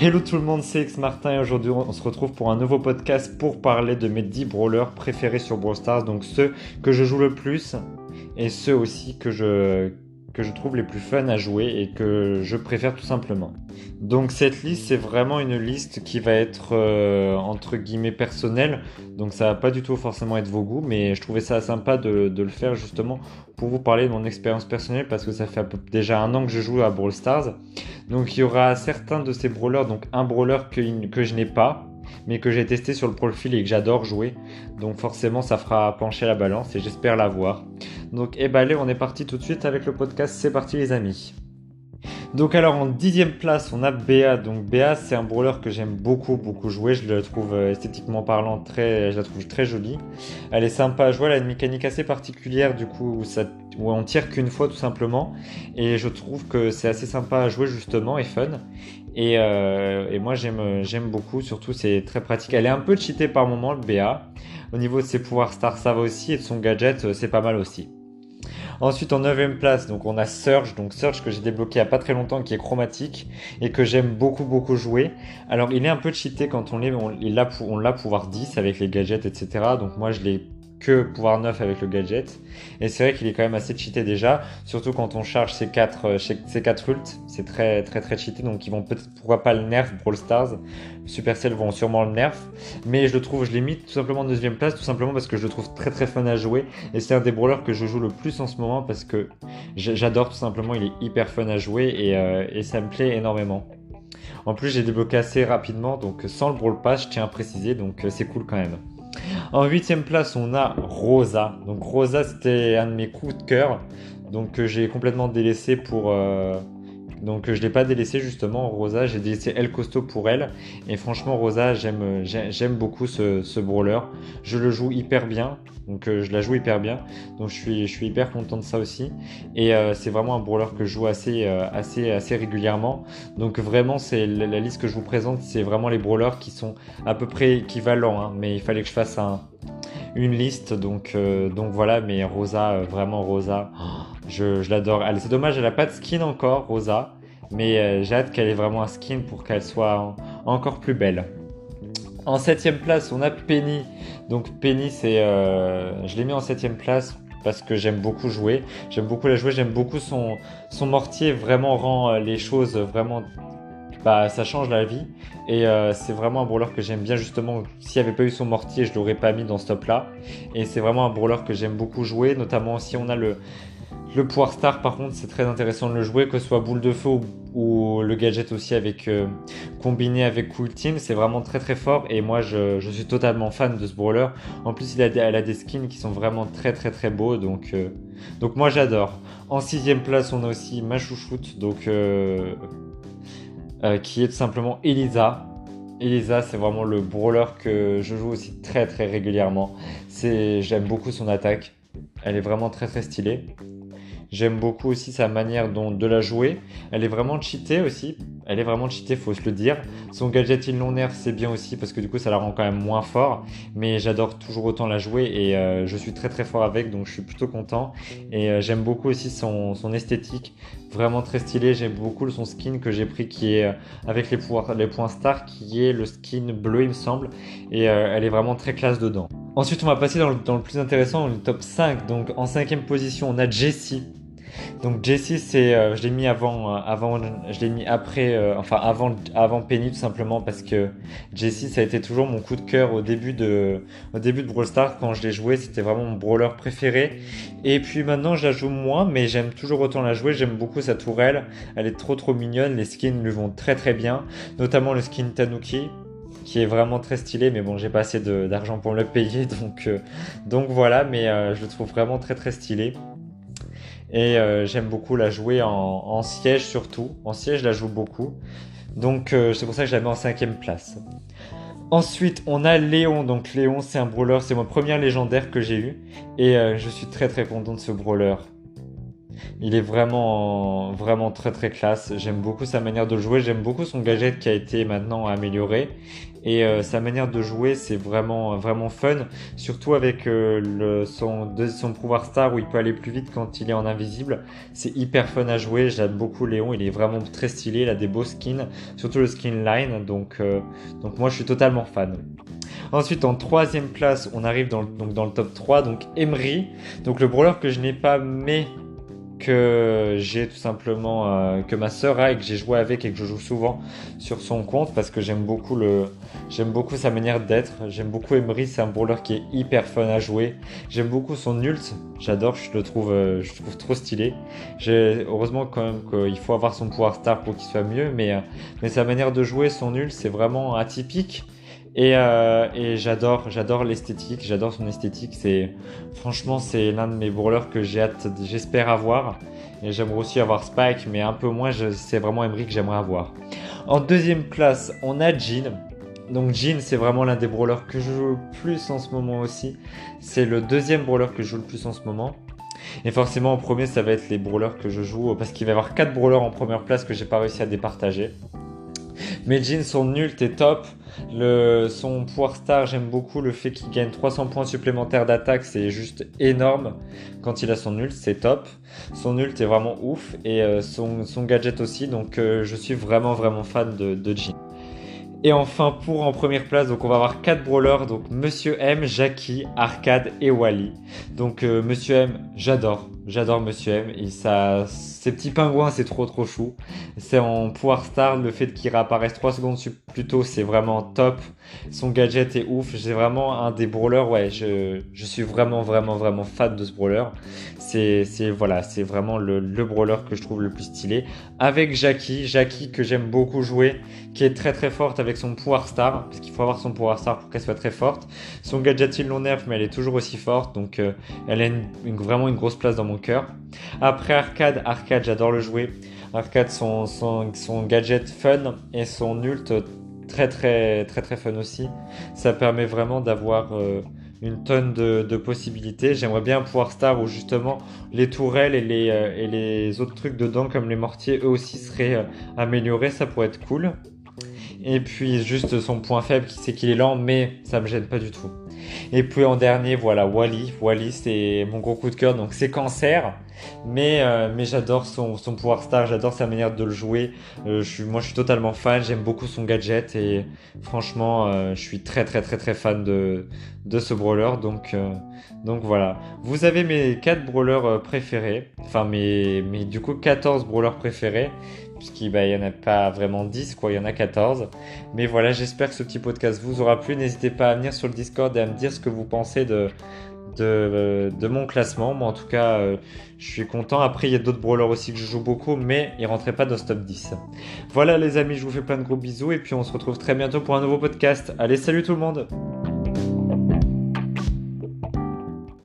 Hello tout le monde, c'est X Martin et aujourd'hui on se retrouve pour un nouveau podcast pour parler de mes 10 brawlers préférés sur Brawl Stars, donc ceux que je joue le plus et ceux aussi que je, que je trouve les plus fun à jouer et que je préfère tout simplement. Donc cette liste c'est vraiment une liste qui va être euh, entre guillemets personnelle, donc ça va pas du tout forcément être vos goûts, mais je trouvais ça sympa de, de le faire justement pour vous parler de mon expérience personnelle parce que ça fait déjà un an que je joue à Brawl Stars. Donc il y aura certains de ces brawlers, donc un brawler que, je n'ai pas, mais que j'ai testé sur le profil et que j'adore jouer. Donc forcément ça fera pencher la balance et j'espère l'avoir. Donc eh ben allez, on est parti tout de suite avec le podcast. C'est parti les amis. Donc alors en dixième place, on a Béa. Donc Béa, c'est un brawler que j'aime beaucoup, beaucoup jouer. Je le trouve euh, esthétiquement parlant très, je la trouve très jolie. Elle est sympa à jouer. Elle a une mécanique assez particulière du coup où, ça, on tire qu'une fois tout simplement. Et je trouve que c'est assez sympa à jouer justement et fun. Et, euh, moi j'aime, j'aime beaucoup. Surtout c'est très pratique. Elle est un peu cheatée par moment le Béa. Au niveau de ses pouvoirs star, ça va aussi et de son gadget, euh, c'est pas mal aussi. Ensuite, en 9 place, donc on a Surge, donc Surge que j'ai débloqué il n'y a pas très longtemps, qui est chromatique et que j'aime beaucoup beaucoup jouer. Alors, il est un peu cheaté quand on l'est, on l'a pouvoir 10 avec les gadgets, etc. Donc moi, je l'ai que pouvoir 9 avec le gadget. Et c'est vrai qu'il est quand même assez cheaté déjà, surtout quand on charge ces 4 euh, ces quatre ults, c'est très très très cheaté, donc ils vont peut-être, pourquoi pas le nerf Brawl Stars, Supercell vont sûrement le nerf, mais je le trouve, je l'ai mis tout simplement en deuxième place, tout simplement parce que je le trouve très très fun à jouer, et c'est un des brawlers que je joue le plus en ce moment parce que j'adore tout simplement, il est hyper fun à jouer et, euh, et ça me plaît énormément. En plus j'ai débloqué assez rapidement, donc sans le Brawl Pass, je tiens à préciser, donc euh, c'est cool quand même. En huitième place, on a Rosa. Donc Rosa, c'était un de mes coups de cœur. Donc que j'ai complètement délaissé pour, euh, donc je l'ai pas délaissé justement Rosa, j'ai délaissé El Costo pour elle et franchement Rosa j'aime j'aime beaucoup ce, ce, brawler. Je le joue hyper bien, donc euh, je la joue hyper bien, donc je suis je suis hyper content de ça aussi et euh, c'est vraiment un brawler que je joue assez euh, assez assez régulièrement. Donc vraiment c'est la, liste que je vous présente, c'est vraiment les brawlers qui sont à peu près équivalents, hein, mais il fallait que je fasse un une liste donc donc voilà mais Rosa vraiment Rosa. Oh, je, l'adore. C'est dommage, elle a pas de skin encore, Rosa. Mais euh, j'ai hâte qu'elle ait vraiment un skin pour qu'elle soit encore plus belle. En septième place, on a Penny. Donc Penny, c'est, euh, je l'ai mis en septième place parce que j'aime beaucoup jouer. J'aime beaucoup la jouer. J'aime beaucoup son, mortier. Vraiment rend euh, les choses vraiment bah, ça change la vie. Et c'est vraiment un brawler que j'aime bien justement. S'il n'y avait pas eu son mortier, je l'aurais pas mis dans ce top là. Et c'est vraiment un brawler que j'aime beaucoup jouer, notamment si on a le, le pouvoir star, par contre, c'est très intéressant de le jouer, que ce soit boule de feu ou, le gadget aussi avec euh, combiné avec Cool Team, c'est vraiment très très fort. Et moi, je, suis totalement fan de ce brawler. En plus, il a, elle a des skins qui sont vraiment très très très beaux, donc euh, moi j'adore. En sixième place, on a aussi ma chouchoute, donc euh, qui est tout simplement Elisa. Elisa, c'est vraiment le brawler que je joue aussi très très régulièrement. C'est, j'aime beaucoup son attaque. Elle est vraiment très très stylée. J'aime beaucoup aussi sa manière dont, de la jouer. Elle est vraiment cheatée aussi. Elle est vraiment cheatée, faut se le dire. Son gadget il non nerf, c'est bien aussi parce que du coup ça la rend quand même moins fort. Mais j'adore toujours autant la jouer et euh, je suis très très fort avec donc je suis plutôt content. Et euh, j'aime beaucoup aussi son, son, esthétique, vraiment très stylé. J'aime beaucoup son skin que j'ai pris qui est euh, avec les, pouvoirs, les points star, qui est le skin bleu il me semble. Et elle est vraiment très classe dedans. Ensuite, on va passer dans le, dans le plus intéressant, le top 5. Donc, en cinquième position, on a Jessie. Donc Jessie, euh, je l'ai mis avant, euh, après, euh, enfin avant, Penny tout simplement parce que Jessie, ça a été toujours mon coup de cœur au début de, Brawl Stars quand je l'ai joué, c'était vraiment mon brawler préféré. Et puis maintenant, je la joue moins, mais j'aime toujours autant la jouer. J'aime beaucoup sa tourelle, elle est trop trop mignonne. Les skins lui vont très très bien, notamment le skin Tanuki qui est vraiment très stylé, mais bon, j'ai pas assez d'argent pour le payer, donc, donc voilà, mais je le trouve vraiment très très stylé. Et euh, j'aime beaucoup la jouer en, siège surtout. En siège, je la joue beaucoup. Donc euh, c'est pour ça que je la mets en cinquième place. Ensuite, on a Léon. Donc Léon, c'est un brawler. C'est mon premier légendaire que j'ai eu. Et euh, je suis très très content de ce brawler. Il est vraiment, vraiment très très classe. J'aime beaucoup sa manière de jouer. J'aime beaucoup son gadget qui a été maintenant amélioré. Et euh, sa manière de jouer, c'est vraiment, vraiment fun. Surtout avec euh, le, son, pouvoir star où il peut aller plus vite quand il est en invisible. C'est hyper fun à jouer. J'aime beaucoup Léon. Il est vraiment très stylé. Il a des beaux skins. Surtout le skin line. Donc, euh, donc moi, je suis totalement fan. Ensuite, en troisième place, on arrive dans, donc dans le top 3. Donc Emery. Donc le brawler que je n'ai pas, mais que j'ai tout simplement euh, que ma sœur a et que j'ai joué avec et que je joue souvent sur son compte parce que j'aime beaucoup le j'aime beaucoup sa manière d'être. J'aime beaucoup Emery c'est un brawler qui est hyper fun à jouer. J'aime beaucoup son ult j'adore je le trouve euh, je trouve trop stylé. Heureusement quand même qu'il faut avoir son pouvoir star pour qu'il soit mieux mais euh, mais sa manière de jouer son ult c'est vraiment atypique et, euh, j'adore, l'esthétique, j'adore son esthétique. C'est franchement c'est l'un de mes brawlers que j'ai j'espère avoir. Et j'aimerais aussi avoir Spike, mais un peu moins. C'est vraiment Emery que j'aimerais avoir. En deuxième place, on a Jean. Donc Jean, c'est vraiment l'un des brawlers que je joue le plus en ce moment aussi. C'est le deuxième brawler que je joue le plus en ce moment. Et forcément, en premier, ça va être les brawlers que je joue, parce qu'il va y avoir 4 brawlers en première place que j'ai pas réussi à départager. Mais Jean, son ult est top. Son pouvoir star, j'aime beaucoup le fait qu'il gagne 300 points supplémentaires d'attaque, c'est juste énorme. Quand il a son ult, c'est top. Son ult est vraiment ouf et euh, son, gadget aussi, donc euh, je suis vraiment vraiment fan de, de. Et enfin, pour en première place, donc on va avoir 4 brawlers, donc Monsieur M, Jackie, Arcade et Wally. Donc euh, Monsieur M, j'adore, j'adore Monsieur M. Et ça, ces petits pingouins, c'est trop trop chou. C'est en pouvoir star, le fait qu'il réapparaisse 3 secondes plus tôt, c'est vraiment top. Son gadget est ouf. J'ai vraiment un des brawlers, ouais, je, je, suis vraiment vraiment vraiment fan de ce brawler. C'est voilà, c'est vraiment le, le brawler que je trouve le plus stylé. Avec Jackie, Jackie que j'aime beaucoup jouer, qui est très très forte avec son pouvoir star, parce qu'il faut avoir son pouvoir star pour qu'elle soit très forte. Son gadget il l'on nerf, mais elle est toujours aussi forte, donc euh, elle a vraiment une grosse place dans mon cœur. Après Arcade, Arcade j'adore le jouer. Arcade, son, son, gadget fun et son ult très très très très fun aussi. Ça permet vraiment d'avoir euh, une tonne de, possibilités. J'aimerais bien pouvoir star où justement les tourelles et les, euh, et les autres trucs dedans comme les mortiers eux aussi seraient euh, améliorés. Ça pourrait être cool. Et puis juste son point faible, c'est qu'il est lent, mais ça me gêne pas du tout. Et puis en dernier, voilà, Wally. Wally, c'est mon gros coup de cœur, donc c'est Cancer. Mais, euh, mais j'adore son, son, pouvoir star, j'adore sa manière de le jouer. Euh, je suis, moi, je suis totalement fan, j'aime beaucoup son gadget et franchement, euh, je suis très, très, très, très fan de, de ce brawler. Donc, donc voilà. Vous avez mes 4 brawlers préférés, enfin, mes, mes du coup 14 brawlers préférés puisqu'il bah, n'y en a pas vraiment 10, quoi, il y en a 14. Mais voilà, j'espère que ce petit podcast vous aura plu. N'hésitez pas à venir sur le Discord et à me dire ce que vous pensez de, mon classement. Moi, en tout cas, euh, je suis content. Après, il y a d'autres brawlers aussi que je joue beaucoup, mais ils rentraient pas dans ce top 10. Voilà, les amis, je vous fais plein de gros bisous et puis on se retrouve très bientôt pour un nouveau podcast. Allez, salut tout le monde!